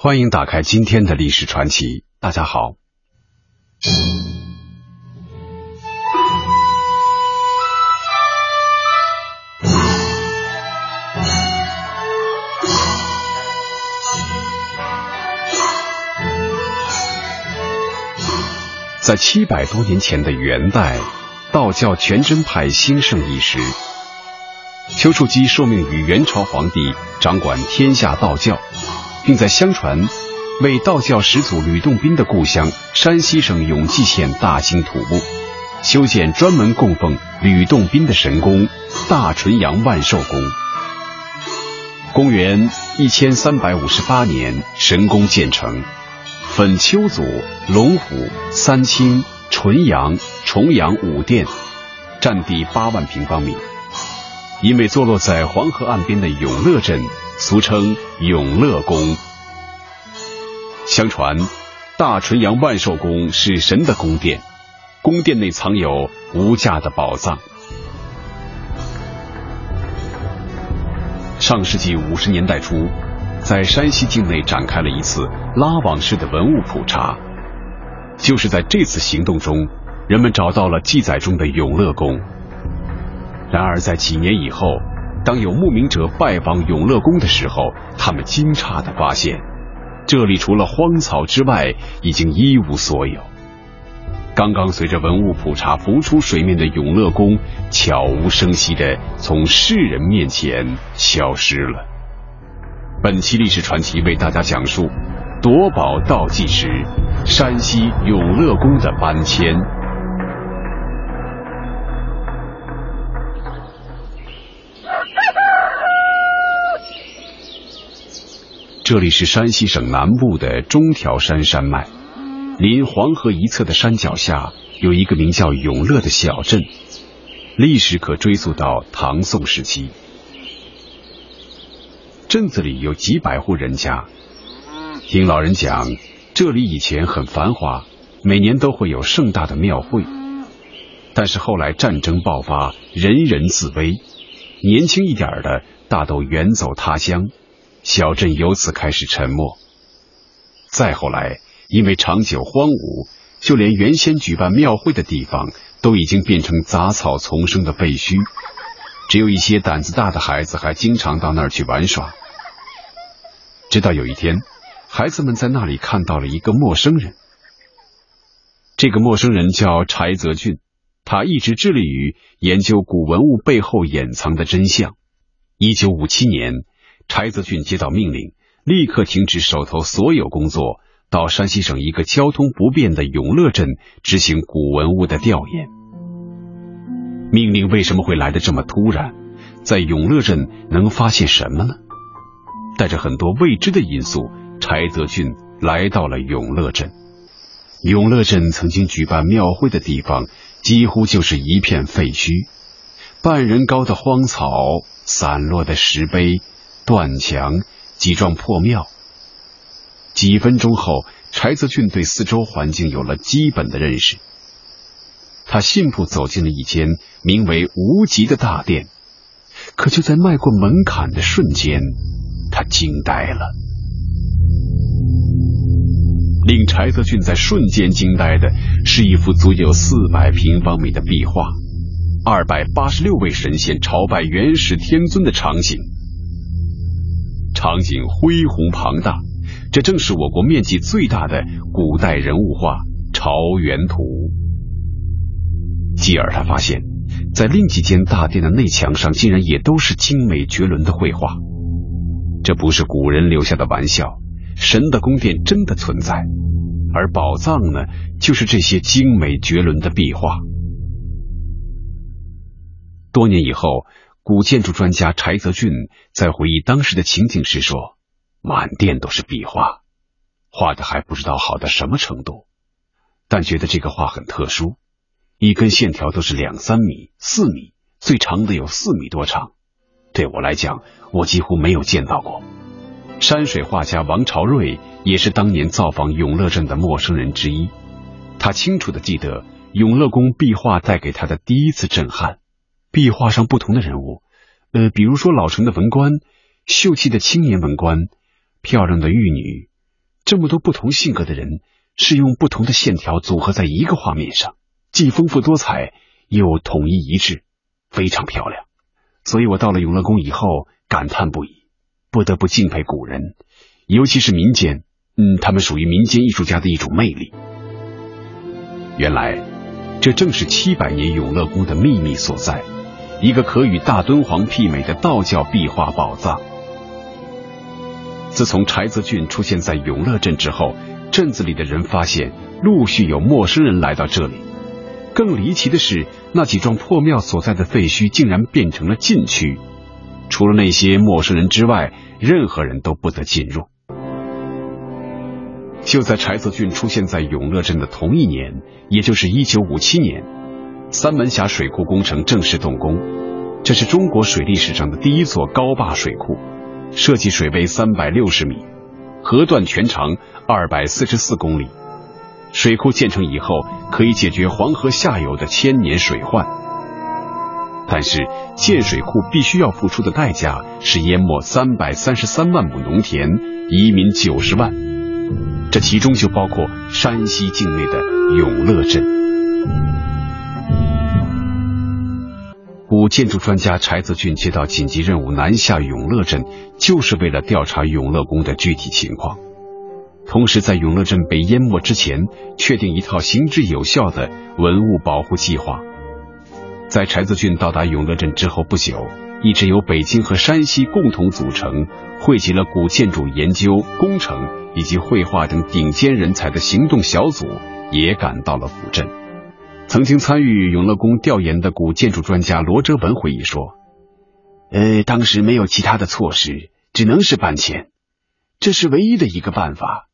欢迎打开今天的历史传奇。大家好，在七百多年前的元代，道教全真派兴盛一时。丘处机受命于元朝皇帝，掌管天下道教，并在相传为道教始祖吕洞宾的故乡山西省永济县大兴土木，修建专门供奉吕洞宾的神宫大纯阳万寿宫。公元一千三百五十八年，神宫建成，分丘祖、龙虎、三清、纯阳、重阳五殿，占地八万平方米。因为坐落在黄河岸边的永乐镇，俗称永乐宫。相传，大纯阳万寿宫是神的宫殿，宫殿内藏有无价的宝藏。上世纪五十年代初，在山西境内展开了一次拉网式的文物普查，就是在这次行动中，人们找到了记载中的永乐宫。然而，在几年以后，当有慕名者拜访永乐宫的时候，他们惊诧的发现，这里除了荒草之外，已经一无所有。刚刚随着文物普查浮出水面的永乐宫，悄无声息的从世人面前消失了。本期历史传奇为大家讲述夺宝倒计时，山西永乐宫的搬迁。这里是山西省南部的中条山山脉，临黄河一侧的山脚下有一个名叫永乐的小镇，历史可追溯到唐宋时期。镇子里有几百户人家，听老人讲，这里以前很繁华，每年都会有盛大的庙会。但是后来战争爆发，人人自危，年轻一点的大都远走他乡。小镇由此开始沉默。再后来，因为长久荒芜，就连原先举办庙会的地方都已经变成杂草丛生的废墟，只有一些胆子大的孩子还经常到那儿去玩耍。直到有一天，孩子们在那里看到了一个陌生人。这个陌生人叫柴泽俊，他一直致力于研究古文物背后掩藏的真相。一九五七年。柴泽俊接到命令，立刻停止手头所有工作，到山西省一个交通不便的永乐镇执行古文物的调研。命令为什么会来的这么突然？在永乐镇能发现什么呢？带着很多未知的因素，柴泽俊来到了永乐镇。永乐镇曾经举办庙会的地方，几乎就是一片废墟，半人高的荒草，散落的石碑。断墙、几幢破庙。几分钟后，柴泽俊对四周环境有了基本的认识。他信步走进了一间名为“无极”的大殿，可就在迈过门槛的瞬间，他惊呆了。令柴泽俊在瞬间惊呆的是一幅足有四百平方米的壁画，二百八十六位神仙朝拜元始天尊的场景。场景恢宏庞大，这正是我国面积最大的古代人物画《朝元图》。继而，他发现，在另几间大殿的内墙上，竟然也都是精美绝伦的绘画。这不是古人留下的玩笑，神的宫殿真的存在，而宝藏呢，就是这些精美绝伦的壁画。多年以后。古建筑专家柴泽俊在回忆当时的情景时说：“满殿都是壁画，画的还不知道好到什么程度，但觉得这个画很特殊，一根线条都是两三米、四米，最长的有四米多长。对我来讲，我几乎没有见到过。”山水画家王朝瑞也是当年造访永乐镇的陌生人之一，他清楚的记得永乐宫壁画带给他的第一次震撼。壁画上不同的人物，呃，比如说老成的文官、秀气的青年文官、漂亮的玉女、这么多不同性格的人是用不同的线条组合在一个画面上，既丰富多彩又统一一致，非常漂亮。所以我到了永乐宫以后感叹不已，不得不敬佩古人，尤其是民间，嗯，他们属于民间艺术家的一种魅力。原来，这正是七百年永乐宫的秘密所在，一个可与大敦煌媲美的道教壁画宝藏。自从柴泽郡出现在永乐镇之后，镇子里的人发现陆续有陌生人来到这里。更离奇的是，那几幢破庙所在的废墟竟然变成了禁区，除了那些陌生人之外，任何人都不得进入。就在柴泽郡出现在永乐镇的同一年，也就是一九五七年，三门峡水库工程正式动工。这是中国水利史上的第一座高坝水库，设计水位三百六十米，河段全长二百四十四公里。水库建成以后，可以解决黄河下游的千年水患。但是建水库必须要付出的代价是淹没三百三十三万亩农田，移民九十万。这其中就包括山西境内的永乐镇。古建筑专家柴泽俊接到紧急任务南下永乐镇，就是为了调查永乐宫的具体情况，同时在永乐镇被淹没之前，确定一套行之有效的文物保护计划。在柴泽俊到达永乐镇之后不久，一支由北京和山西共同组成、汇集了古建筑研究、工程以及绘画等顶尖人才的行动小组也赶到了古镇。曾经参与永乐宫调研的古建筑专家罗哲文回忆说：“呃，当时没有其他的措施，只能是搬迁，这是唯一的一个办法。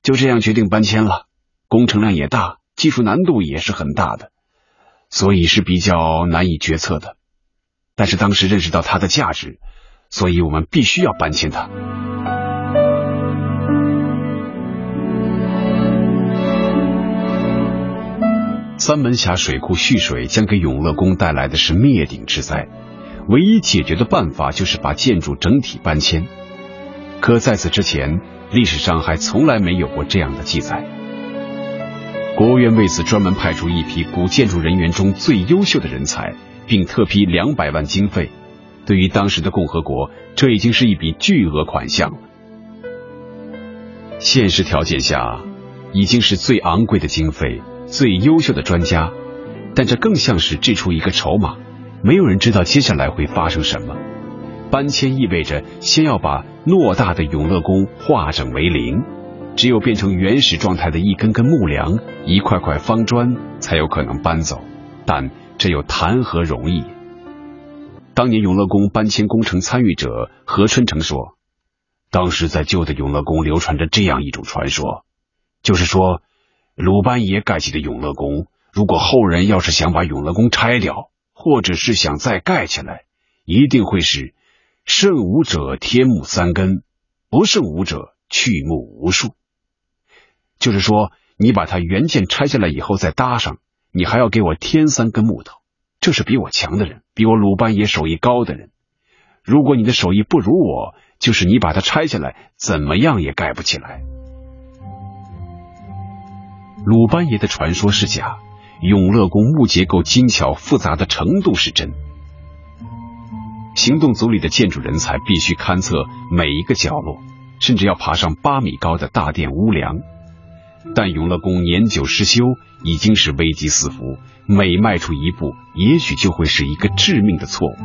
就这样决定搬迁了。工程量也大，技术难度也是很大的。”所以是比较难以决策的，但是当时认识到它的价值，所以我们必须要搬迁它。三门峡水库蓄水将给永乐宫带来的是灭顶之灾，唯一解决的办法就是把建筑整体搬迁。可在此之前，历史上还从来没有过这样的记载。国务院为此专门派出一批古建筑人员中最优秀的人才，并特批两百万经费。对于当时的共和国，这已经是一笔巨额款项了。现实条件下，已经是最昂贵的经费、最优秀的专家，但这更像是掷出一个筹码。没有人知道接下来会发生什么。搬迁意味着先要把偌大的永乐宫化整为零。只有变成原始状态的一根根木梁、一块块方砖，才有可能搬走。但这又谈何容易？当年永乐宫搬迁工程参与者何春成说：“当时在旧的永乐宫流传着这样一种传说，就是说，鲁班爷盖起的永乐宫，如果后人要是想把永乐宫拆掉，或者是想再盖起来，一定会是圣武者天木三根，不圣武者去木无数。”就是说，你把它原件拆下来以后再搭上，你还要给我添三根木头。这是比我强的人，比我鲁班爷手艺高的人。如果你的手艺不如我，就是你把它拆下来，怎么样也盖不起来。鲁班爷的传说是假，永乐宫木结构精巧复杂的程度是真。行动组里的建筑人才必须勘测每一个角落，甚至要爬上八米高的大殿屋梁。但永乐宫年久失修，已经是危机四伏。每迈出一步，也许就会是一个致命的错误。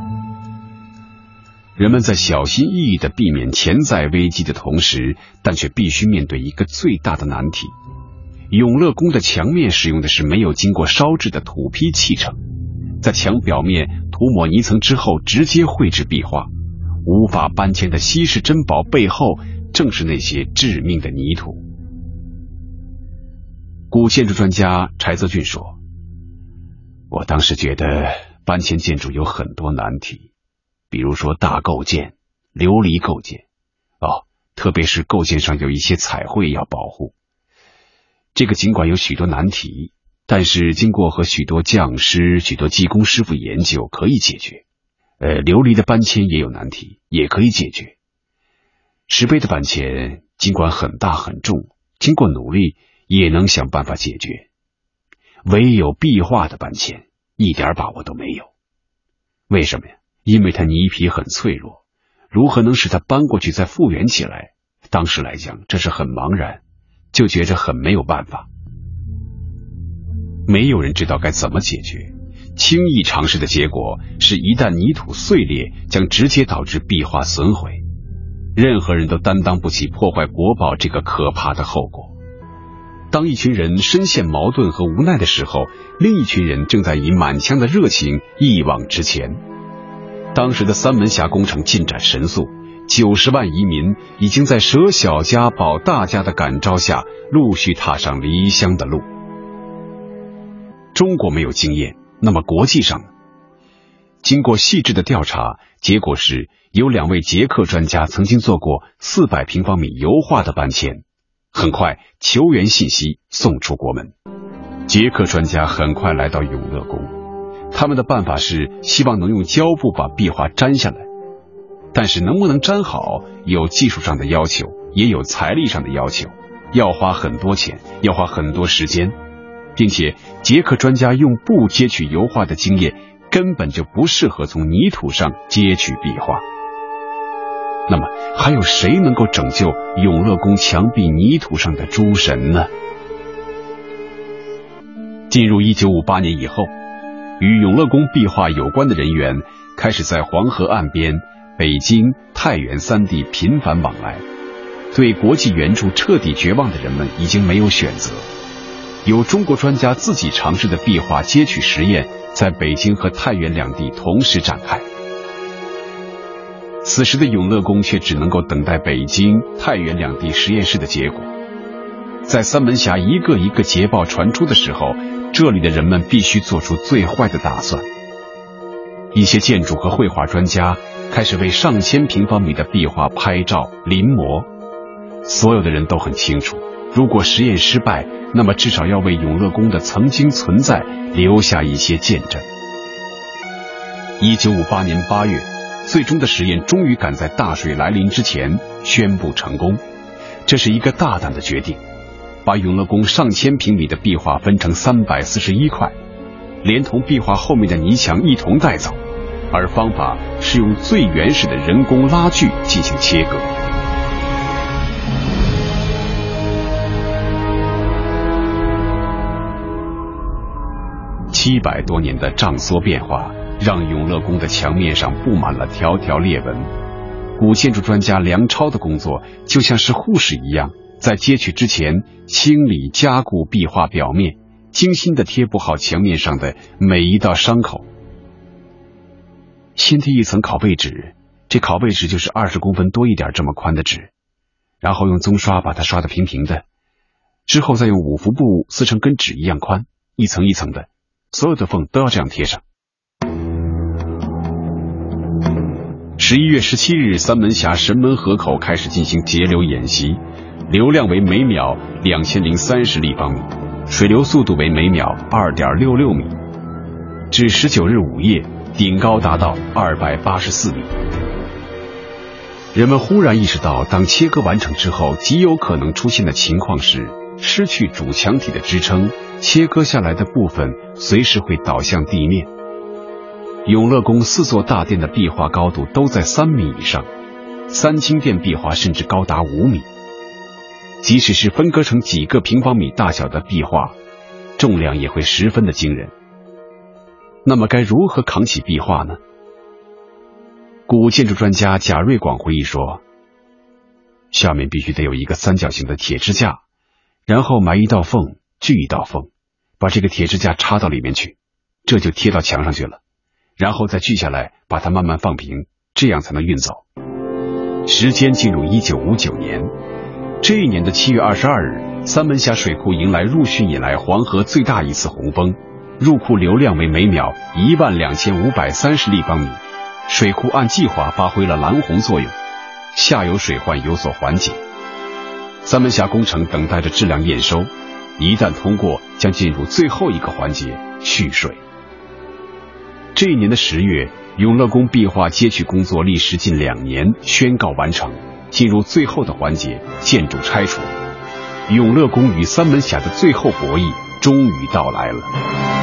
人们在小心翼翼的避免潜在危机的同时，但却必须面对一个最大的难题：永乐宫的墙面使用的是没有经过烧制的土坯砌成，在墙表面涂抹泥层之后直接绘制壁画，无法搬迁的稀世珍宝背后，正是那些致命的泥土。古建筑专家柴泽俊说：“我当时觉得搬迁建筑有很多难题，比如说大构件、琉璃构件，哦，特别是构件上有一些彩绘要保护。这个尽管有许多难题，但是经过和许多匠师、许多技工师傅研究，可以解决。呃，琉璃的搬迁也有难题，也可以解决。石碑的搬迁尽管很大很重，经过努力也能想办法解决。唯有壁画的搬迁，一点把握都没有。为什么呀？因为它泥皮很脆弱，如何能使它搬过去再复原起来？当时来讲，这是很茫然，就觉着很没有办法。没有人知道该怎么解决。轻易尝试的结果是，一旦泥土碎裂，将直接导致壁画损毁。任何人都担当不起破坏国宝这个可怕的后果。当一群人深陷矛盾和无奈的时候，另一群人正在以满腔的热情一往直前。当时的三门峡工程进展神速，九十万移民已经在舍小家保大家的感召下，陆续踏上离乡的路。中国没有经验，那么国际上？经过细致的调查，结果是有两位捷克专家曾经做过四百平方米油画的搬迁。很快，求援信息送出国门。捷克专家很快来到永乐宫，他们的办法是希望能用胶布把壁画粘下来，但是能不能粘好，有技术上的要求，也有财力上的要求，要花很多钱，要花很多时间。并且，捷克专家用布接取油画的经验根本就不适合从泥土上接取壁画。那么，还有谁能够拯救永乐宫墙壁泥土上的诸神呢？进入一九五八年以后，与永乐宫壁画有关的人员开始在黄河岸边、北京、太原三地频繁往来。对国际援助彻底绝望的人们已经没有选择。由中国专家自己尝试的壁画接取实验，在北京和太原两地同时展开。此时的永乐宫却只能够等待北京、太原两地实验室的结果。在三门峡一个一个捷报传出的时候，这里的人们必须做出最坏的打算。一些建筑和绘画专家开始为上千平方米的壁画拍照临摹。所有的人都很清楚。如果实验失败，那么至少要为永乐宫的曾经存在留下一些见证。一九五八年八月，最终的实验终于赶在大水来临之前宣布成功。这是一个大胆的决定，把永乐宫上千平米的壁画分成三百四十一块，连同壁画后面的泥墙一同带走，而方法是用最原始的人工拉锯进行切割。七百多年的胀缩变化，让永乐宫的墙面上布满了条条裂纹。古建筑专家梁超的工作就像是护士一样，在揭取之前清理加固壁画表面，精心的贴补好墙面上的每一道伤口。先贴一层拷贝纸，这拷贝纸就是二十公分多一点这么宽的纸，然后用棕刷把它刷得平平的，之后再用五福布撕成跟纸一样宽，一层一层的。所有的缝都要这样贴上。十一月十七日，三门峡神门河口开始进行截流演习，流量为每秒两千零三十立方米，水流速度为每秒二点六六米。至十九日午夜，顶高达到二百八十四米。人们忽然意识到，当切割完成之后，极有可能出现的情况是失去主墙体的支撑。切割下来的部分随时会倒向地面。永乐宫四座大殿的壁画高度都在三米以上，三清殿壁画甚至高达五米。即使是分割成几个平方米大小的壁画，重量也会十分的惊人。那么该如何扛起壁画呢？古建筑专家贾瑞广回忆说：“下面必须得有一个三角形的铁支架，然后埋一道缝。”锯一道缝，把这个铁支架插到里面去，这就贴到墙上去了。然后再锯下来，把它慢慢放平，这样才能运走。时间进入一九五九年，这一年的七月二十二日，三门峡水库迎来入汛以来黄河最大一次洪峰，入库流量为每秒一万两千五百三十立方米，水库按计划发挥了拦洪作用，下游水患有所缓解。三门峡工程等待着质量验收。一旦通过，将进入最后一个环节——蓄水。这一年的十月，永乐宫壁画揭取工作历时近两年，宣告完成。进入最后的环节，建筑拆除，永乐宫与三门峡的最后博弈终于到来了。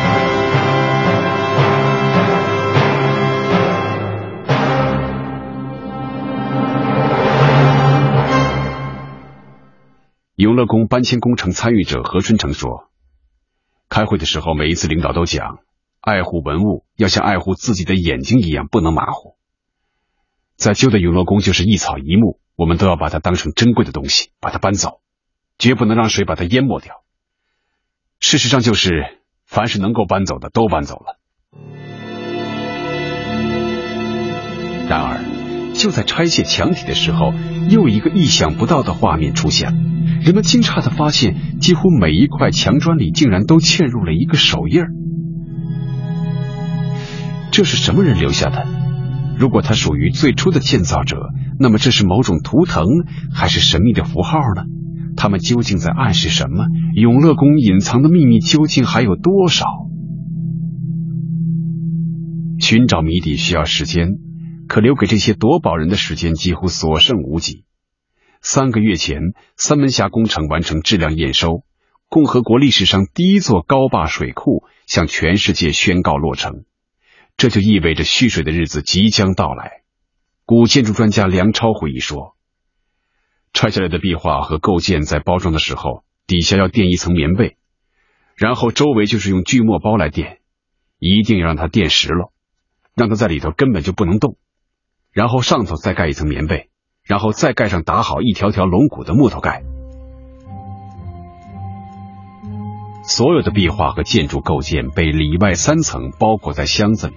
永乐宫搬迁工程参与者何春成说：“开会的时候，每一次领导都讲，爱护文物要像爱护自己的眼睛一样，不能马虎。在旧的永乐宫，就是一草一木，我们都要把它当成珍贵的东西，把它搬走，绝不能让水把它淹没掉。事实上，就是凡是能够搬走的都搬走了。就在拆卸墙体的时候，又一个意想不到的画面出现了。”人们惊诧的发现，几乎每一块墙砖里竟然都嵌入了一个手印儿。这是什么人留下的？如果它属于最初的建造者，那么这是某种图腾，还是神秘的符号呢？他们究竟在暗示什么？永乐宫隐藏的秘密究竟还有多少？寻找谜底需要时间，可留给这些夺宝人的时间几乎所剩无几。三个月前，三门峡工程完成质量验收，共和国历史上第一座高坝水库向全世界宣告落成。这就意味着蓄水的日子即将到来。古建筑专家梁超回忆说：“拆下来的壁画和构件在包装的时候，底下要垫一层棉被，然后周围就是用锯末包来垫，一定要让它垫实了，让它在里头根本就不能动，然后上头再盖一层棉被。”然后再盖上打好一条条龙骨的木头盖。所有的壁画和建筑构件被里外三层包裹在箱子里，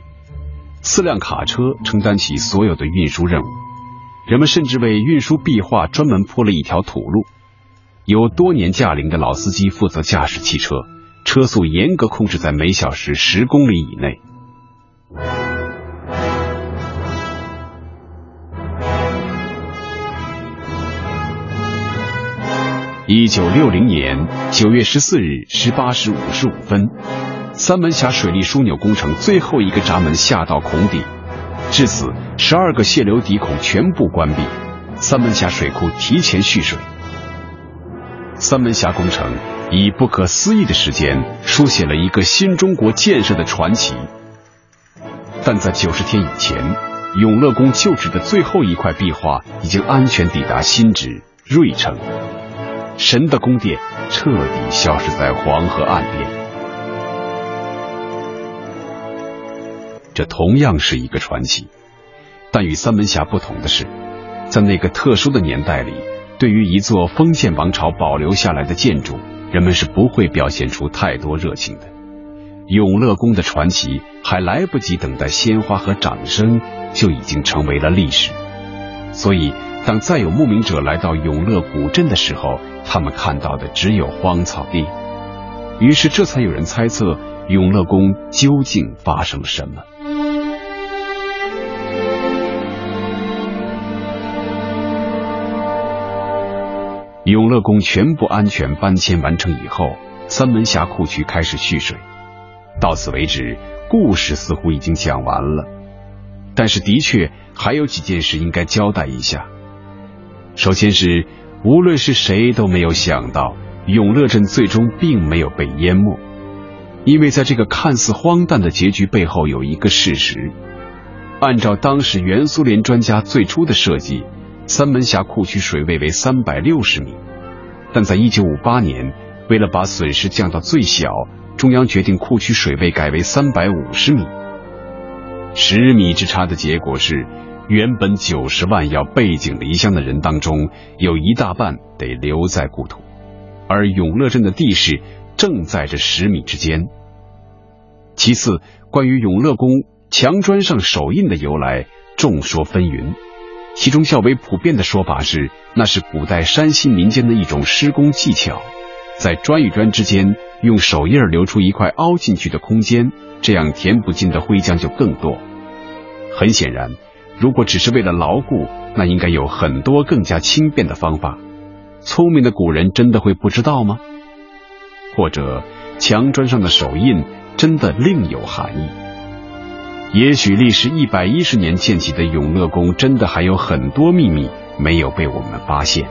四辆卡车承担起所有的运输任务。人们甚至为运输壁画专门铺了一条土路，有多年驾龄的老司机负责驾驶汽车，车速严格控制在每小时十公里以内。一九六零年九月十四日十八时五十五分，三门峡水利枢纽工程最后一个闸门下到孔底，至此十二个泄流底孔全部关闭，三门峡水库提前蓄水。三门峡工程以不可思议的时间书写了一个新中国建设的传奇。但在九十天以前，永乐宫旧址的最后一块壁画已经安全抵达新址芮城。神的宫殿彻底消失在黄河岸边，这同样是一个传奇。但与三门峡不同的是，在那个特殊的年代里，对于一座封建王朝保留下来的建筑，人们是不会表现出太多热情的。永乐宫的传奇还来不及等待鲜花和掌声，就已经成为了历史。所以。当再有慕名者来到永乐古镇的时候，他们看到的只有荒草地。于是，这才有人猜测永乐宫究竟发生了什么。永乐宫全部安全搬迁完成以后，三门峡库区开始蓄水。到此为止，故事似乎已经讲完了。但是，的确还有几件事应该交代一下。首先是，无论是谁都没有想到，永乐镇最终并没有被淹没，因为在这个看似荒诞的结局背后有一个事实：按照当时原苏联专家最初的设计，三门峡库区水位为三百六十米，但在一九五八年，为了把损失降到最小，中央决定库区水位改为三百五十米。十米之差的结果是。原本九十万要背井离乡的人当中，有一大半得留在故土，而永乐镇的地势正在这十米之间。其次，关于永乐宫墙砖上手印的由来，众说纷纭。其中较为普遍的说法是，那是古代山西民间的一种施工技巧，在砖与砖之间用手印留出一块凹进去的空间，这样填不进的灰浆就更多。很显然。如果只是为了牢固，那应该有很多更加轻便的方法。聪明的古人真的会不知道吗？或者墙砖上的手印真的另有含义？也许历时一百一十年建起的永乐宫真的还有很多秘密没有被我们发现。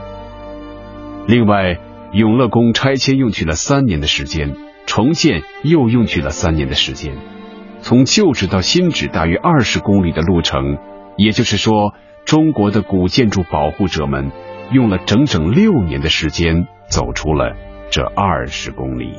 另外，永乐宫拆迁用去了三年的时间，重建又用去了三年的时间，从旧址到新址大约二十公里的路程，也就是说，中国的古建筑保护者们用了整整六年的时间走出了这二十公里。